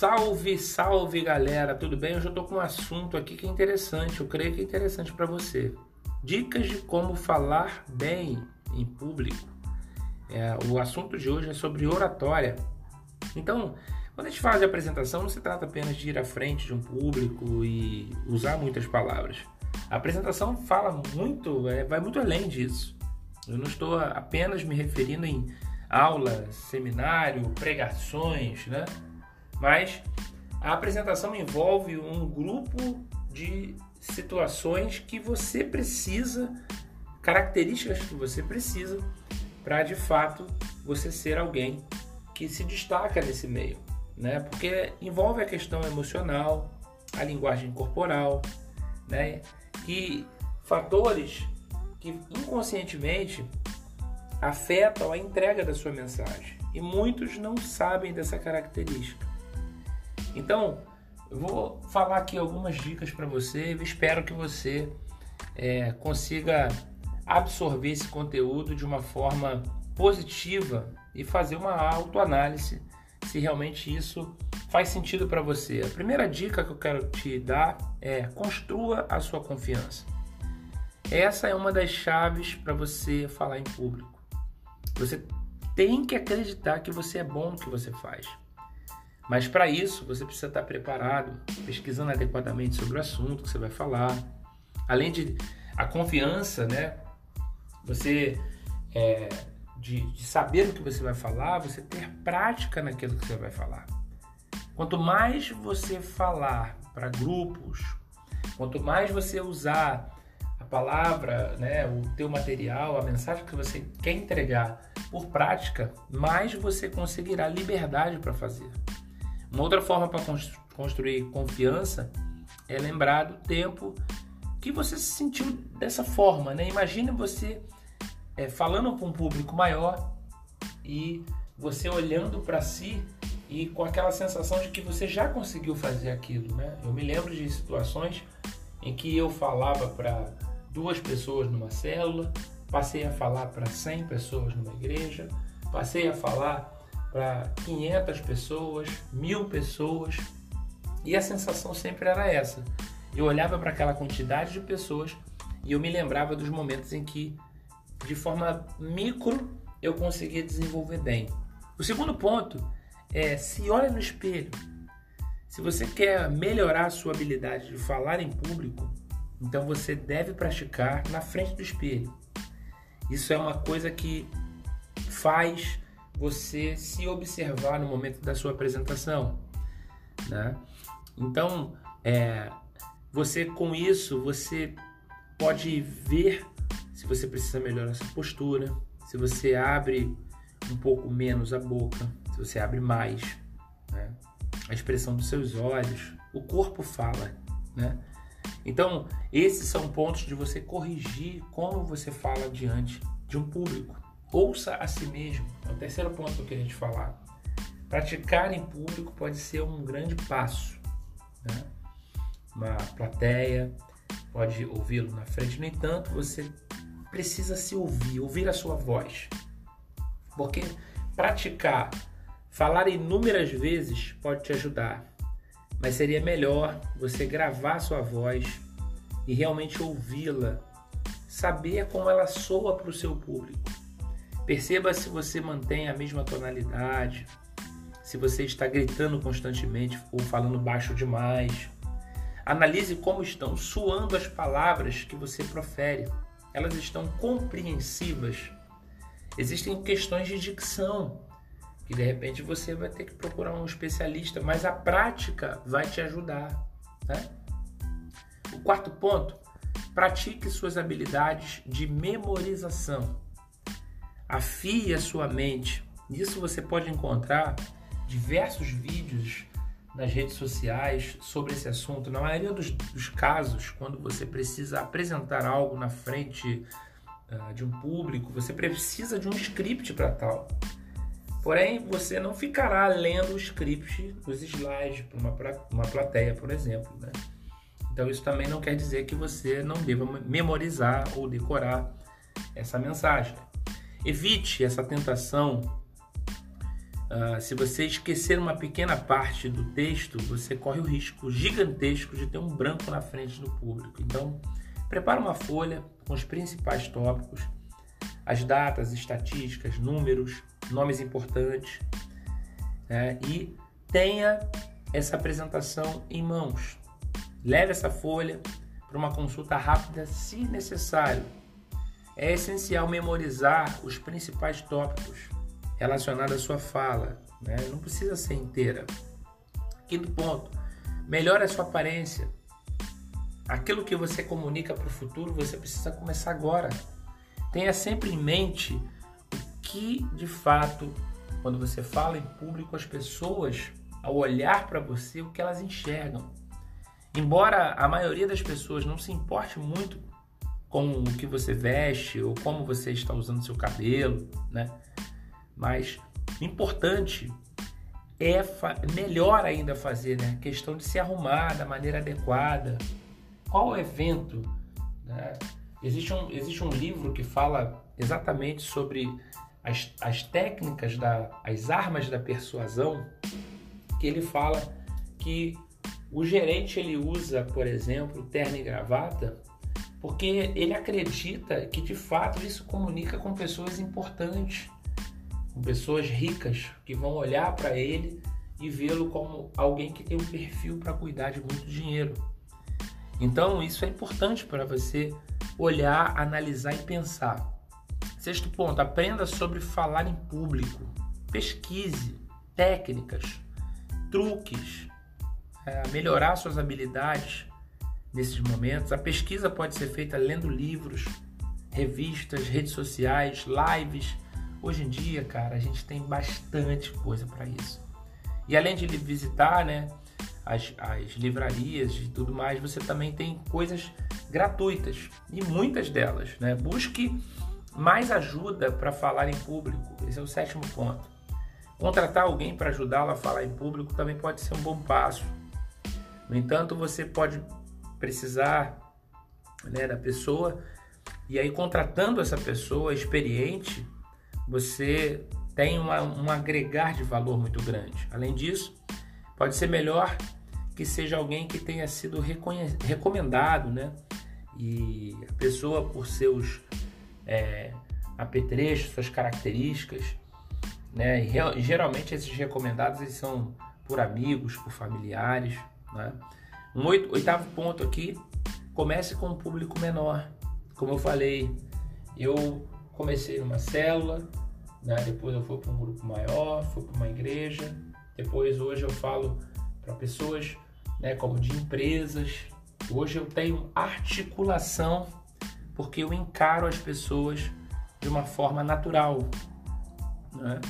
Salve, salve galera, tudo bem? Hoje eu tô com um assunto aqui que é interessante, eu creio que é interessante para você. Dicas de como falar bem em público. É, o assunto de hoje é sobre oratória. Então, quando a gente faz a apresentação, não se trata apenas de ir à frente de um público e usar muitas palavras. A apresentação fala muito, é, vai muito além disso. Eu não estou apenas me referindo em aulas, seminário, pregações, né? Mas a apresentação envolve um grupo de situações que você precisa, características que você precisa para de fato você ser alguém que se destaca nesse meio, né? Porque envolve a questão emocional, a linguagem corporal, né? Que fatores que inconscientemente afetam a entrega da sua mensagem e muitos não sabem dessa característica. Então, eu vou falar aqui algumas dicas para você. Eu espero que você é, consiga absorver esse conteúdo de uma forma positiva e fazer uma autoanálise se realmente isso faz sentido para você. A primeira dica que eu quero te dar é construa a sua confiança. Essa é uma das chaves para você falar em público. Você tem que acreditar que você é bom no que você faz. Mas para isso, você precisa estar preparado, pesquisando adequadamente sobre o assunto que você vai falar. Além de a confiança, né? Você é, de, de saber o que você vai falar, você ter prática naquilo que você vai falar. Quanto mais você falar para grupos, quanto mais você usar a palavra, né, o teu material, a mensagem que você quer entregar por prática, mais você conseguirá liberdade para fazer. Uma outra forma para construir confiança é lembrar do tempo que você se sentiu dessa forma, né? Imagine você é, falando para um público maior e você olhando para si e com aquela sensação de que você já conseguiu fazer aquilo, né? Eu me lembro de situações em que eu falava para duas pessoas numa célula, passei a falar para 100 pessoas numa igreja, passei a falar para 500 pessoas, mil pessoas, e a sensação sempre era essa. Eu olhava para aquela quantidade de pessoas e eu me lembrava dos momentos em que, de forma micro, eu conseguia desenvolver bem. O segundo ponto é se olha no espelho. Se você quer melhorar a sua habilidade de falar em público, então você deve praticar na frente do espelho. Isso é uma coisa que faz você se observar no momento da sua apresentação, né? Então, é, você com isso você pode ver se você precisa melhorar essa postura, se você abre um pouco menos a boca, se você abre mais, né? a expressão dos seus olhos, o corpo fala, né? Então, esses são pontos de você corrigir como você fala diante de um público. Ouça a si mesmo. É o terceiro ponto que eu queria te falar. Praticar em público pode ser um grande passo. Né? Uma plateia pode ouvi-lo na frente. No entanto, você precisa se ouvir, ouvir a sua voz. Porque praticar, falar inúmeras vezes pode te ajudar. Mas seria melhor você gravar a sua voz e realmente ouvi-la, saber como ela soa para o seu público. Perceba se você mantém a mesma tonalidade, se você está gritando constantemente ou falando baixo demais. Analise como estão soando as palavras que você profere. Elas estão compreensivas. Existem questões de dicção que de repente você vai ter que procurar um especialista, mas a prática vai te ajudar. Né? O quarto ponto: pratique suas habilidades de memorização. Afie a sua mente. Nisso você pode encontrar diversos vídeos nas redes sociais sobre esse assunto. Na maioria dos, dos casos, quando você precisa apresentar algo na frente uh, de um público, você precisa de um script para tal. Porém, você não ficará lendo o script dos slides para uma, uma plateia, por exemplo. Né? Então, isso também não quer dizer que você não deva memorizar ou decorar essa mensagem. Evite essa tentação Uh, se você esquecer uma pequena parte do texto, você corre o risco gigantesco de ter um branco na frente do público. Então, prepare uma folha com os principais tópicos, as datas, estatísticas, números, nomes importantes, né? e tenha essa apresentação em mãos. Leve essa folha para uma consulta rápida, se necessário. É essencial memorizar os principais tópicos relacionados à sua fala, né? não precisa ser inteira. Quinto ponto, melhore a sua aparência. Aquilo que você comunica para o futuro, você precisa começar agora. Tenha sempre em mente o que de fato, quando você fala em público, as pessoas, ao olhar para você, o que elas enxergam. Embora a maioria das pessoas não se importe muito com o que você veste ou como você está usando seu cabelo, né? Mas importante é melhor ainda fazer, né? Questão de se arrumar da maneira adequada. Qual evento? Né? Existe, um, existe um livro que fala exatamente sobre as, as técnicas, da, as armas da persuasão, que ele fala que o gerente ele usa, por exemplo, terno e gravata porque ele acredita que de fato isso comunica com pessoas importantes com pessoas ricas que vão olhar para ele e vê-lo como alguém que tem um perfil para cuidar de muito dinheiro. Então, isso é importante para você olhar, analisar e pensar. Sexto ponto, aprenda sobre falar em público. Pesquise técnicas, truques, é, melhorar suas habilidades nesses momentos. A pesquisa pode ser feita lendo livros, revistas, redes sociais, lives Hoje em dia, cara, a gente tem bastante coisa para isso. E além de visitar, né, as, as livrarias e tudo mais, você também tem coisas gratuitas e muitas delas, né? Busque mais ajuda para falar em público. Esse é o sétimo ponto. Contratar alguém para ajudá-lo a falar em público também pode ser um bom passo. No entanto, você pode precisar né, da pessoa e aí contratando essa pessoa experiente você tem uma, um agregar de valor muito grande. Além disso, pode ser melhor que seja alguém que tenha sido recomendado, né? E a pessoa, por seus é, apetrechos, suas características, né? E, geralmente esses recomendados eles são por amigos, por familiares, né? Um oitavo ponto aqui, comece com um público menor. Como eu falei, eu comecei numa célula, né? depois eu fui para um grupo maior, fui para uma igreja, depois hoje eu falo para pessoas né, como de empresas. Hoje eu tenho articulação porque eu encaro as pessoas de uma forma natural. Né?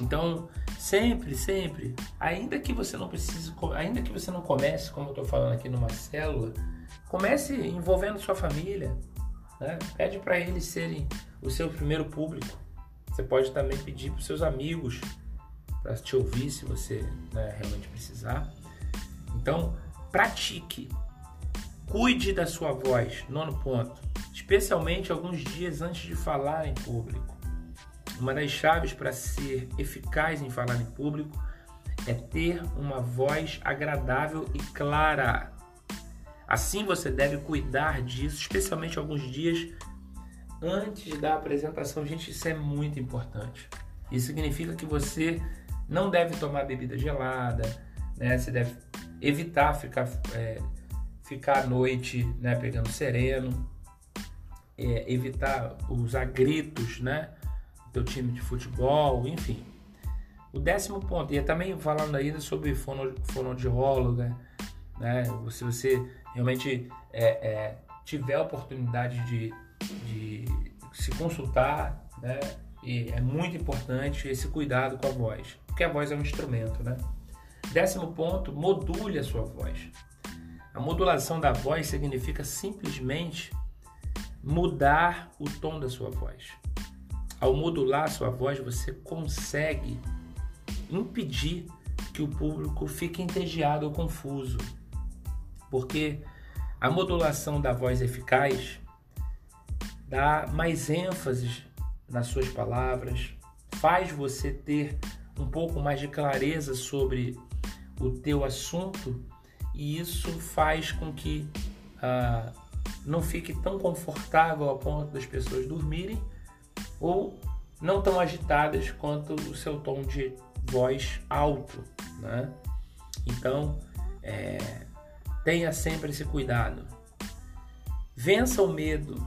Então, sempre, sempre, ainda que você não precise, ainda que você não comece, como eu estou falando aqui numa célula, comece envolvendo sua família, né? Pede para eles serem o seu primeiro público. Você pode também pedir para seus amigos para te ouvir se você né, realmente precisar. Então, pratique. Cuide da sua voz. Nono ponto. Especialmente alguns dias antes de falar em público. Uma das chaves para ser eficaz em falar em público é ter uma voz agradável e clara. Assim você deve cuidar disso, especialmente alguns dias antes da apresentação. Gente, isso é muito importante. Isso significa que você não deve tomar bebida gelada, né? Você deve evitar ficar, é, ficar à noite né, pegando sereno, é, evitar usar gritos, né? Teu time de futebol, enfim. O décimo ponto, e é também falando ainda sobre fono, fonoaudióloga, né? Se você realmente é, é, tiver a oportunidade de, de se consultar, né? E é muito importante esse cuidado com a voz, porque a voz é um instrumento, né? Décimo ponto, module a sua voz. A modulação da voz significa simplesmente mudar o tom da sua voz. Ao modular sua voz, você consegue impedir que o público fique entediado ou confuso. Porque a modulação da voz eficaz dá mais ênfase nas suas palavras, faz você ter um pouco mais de clareza sobre o teu assunto e isso faz com que ah, não fique tão confortável a ponto das pessoas dormirem ou não tão agitadas quanto o seu tom de voz alto, né? Então, é, tenha sempre esse cuidado. Vença o medo,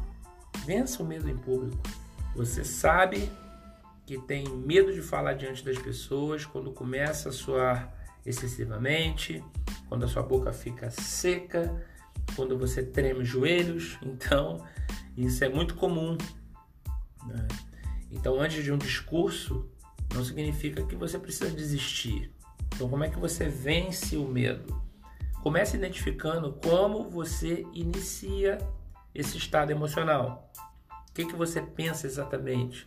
vença o medo em público. Você sabe que tem medo de falar diante das pessoas quando começa a suar excessivamente, quando a sua boca fica seca, quando você treme os joelhos. Então, isso é muito comum. Né? Então, antes de um discurso, não significa que você precisa desistir. Então, como é que você vence o medo? Comece identificando como você inicia esse estado emocional. O que, que você pensa exatamente?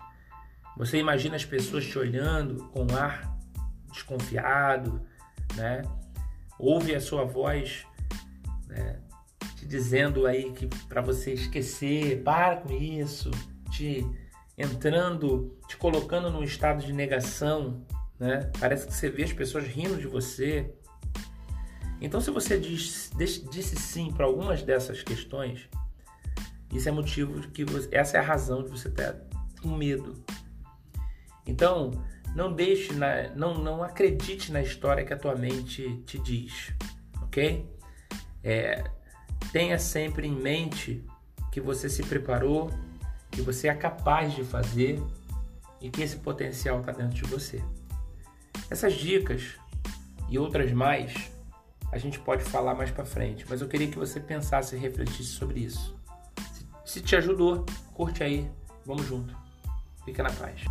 Você imagina as pessoas te olhando com um ar desconfiado, né? Ouve a sua voz né? te dizendo aí que para você esquecer, para com isso, te entrando, te colocando num estado de negação, né? Parece que você vê as pessoas rindo de você. Então, se você diz, disse sim para algumas dessas questões, isso é motivo de que você, essa é a razão de você ter com medo. Então, não deixe, na, não, não acredite na história que a tua mente te diz, ok? É, tenha sempre em mente que você se preparou, que você é capaz de fazer e que esse potencial está dentro de você. Essas dicas e outras mais a gente pode falar mais para frente, mas eu queria que você pensasse e refletisse sobre isso. Se te ajudou, curte aí, vamos junto. Fica na paz.